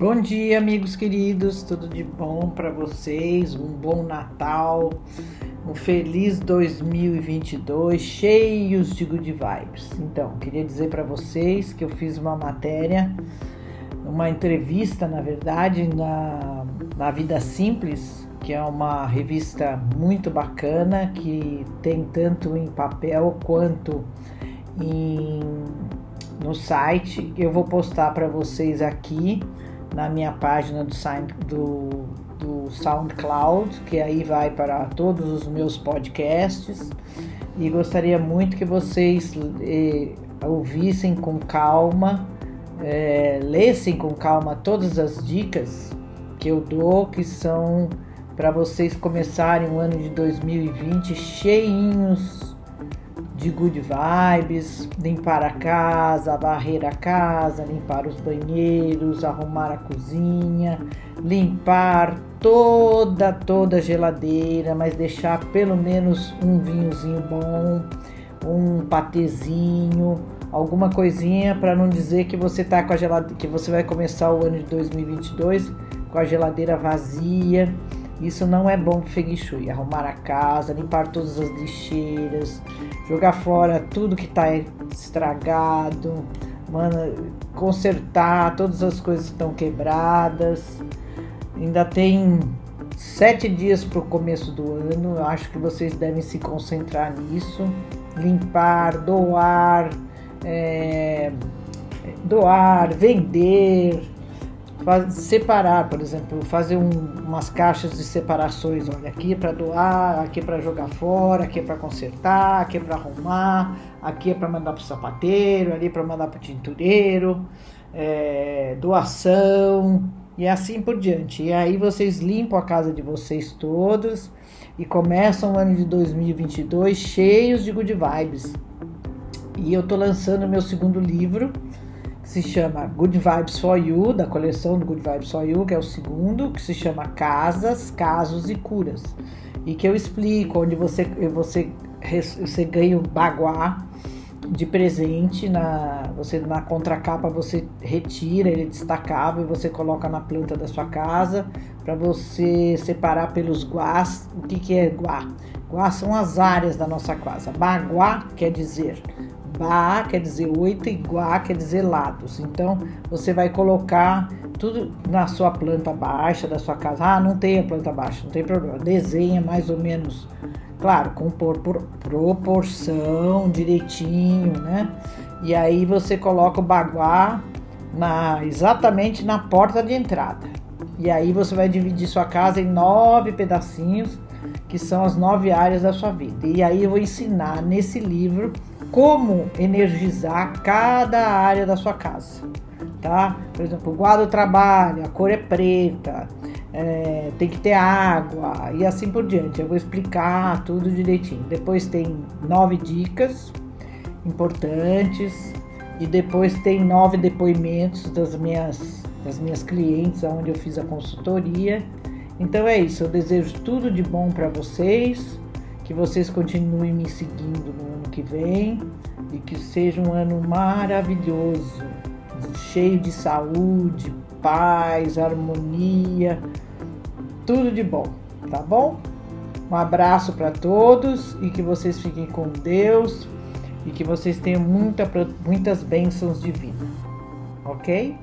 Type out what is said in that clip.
Bom dia, amigos queridos, tudo de bom para vocês? Um bom Natal, um feliz 2022, cheios de good vibes. Então, queria dizer para vocês que eu fiz uma matéria, uma entrevista, na verdade, na, na Vida Simples, que é uma revista muito bacana que tem tanto em papel quanto em, no site. Eu vou postar para vocês aqui na minha página do, do, do SoundCloud, que aí vai para todos os meus podcasts. E gostaria muito que vocês eh, ouvissem com calma, eh, lessem com calma todas as dicas que eu dou, que são para vocês começarem o ano de 2020 cheinhos de good vibes, limpar a casa, varrer a casa, limpar os banheiros, arrumar a cozinha, limpar toda toda a geladeira, mas deixar pelo menos um vinhozinho bom, um patezinho, alguma coisinha para não dizer que você tá com a geladeira, que você vai começar o ano de 2022 com a geladeira vazia. Isso não é bom para Feng Shui. Arrumar a casa, limpar todas as lixeiras, jogar fora tudo que está estragado, mano, consertar todas as coisas que estão quebradas. Ainda tem sete dias para o começo do ano. Eu acho que vocês devem se concentrar nisso. Limpar, doar, é, doar, vender, Faz, separar, por exemplo, fazer um, umas caixas de separações. Olha, aqui é para doar, aqui é para jogar fora, aqui é para consertar, aqui é para arrumar, aqui é para mandar para o sapateiro, ali é para mandar para o tintureiro, é, doação e assim por diante. E aí vocês limpam a casa de vocês todos e começam o ano de 2022 cheios de good vibes. E eu tô lançando meu segundo livro se chama Good Vibes for You, da coleção do Good Vibes for You, que é o segundo, que se chama Casas, Casos e Curas. E que eu explico onde você, você, você ganha o baguá de presente na você na contracapa você retira ele destacável e você coloca na planta da sua casa para você separar pelos guás. O que que é guá? Guá são as áreas da nossa casa. Baguá quer dizer Ba quer dizer oito e Guá quer dizer lados. Então você vai colocar tudo na sua planta baixa da sua casa. Ah, não tem a planta baixa, não tem problema. Desenha mais ou menos, claro, com proporção direitinho, né? E aí você coloca o baguá na, exatamente na porta de entrada. E aí você vai dividir sua casa em nove pedacinhos, que são as nove áreas da sua vida. E aí eu vou ensinar nesse livro como energizar cada área da sua casa, tá? Por exemplo, o guarda trabalho, a cor é preta, é, tem que ter água e assim por diante. Eu vou explicar tudo direitinho. Depois tem nove dicas importantes e depois tem nove depoimentos das minhas das minhas clientes, onde eu fiz a consultoria. Então é isso. Eu desejo tudo de bom para vocês que vocês continuem me seguindo no ano que vem e que seja um ano maravilhoso, cheio de saúde, paz, harmonia, tudo de bom, tá bom? Um abraço para todos e que vocês fiquem com Deus e que vocês tenham muita, muitas bênçãos de vida, ok?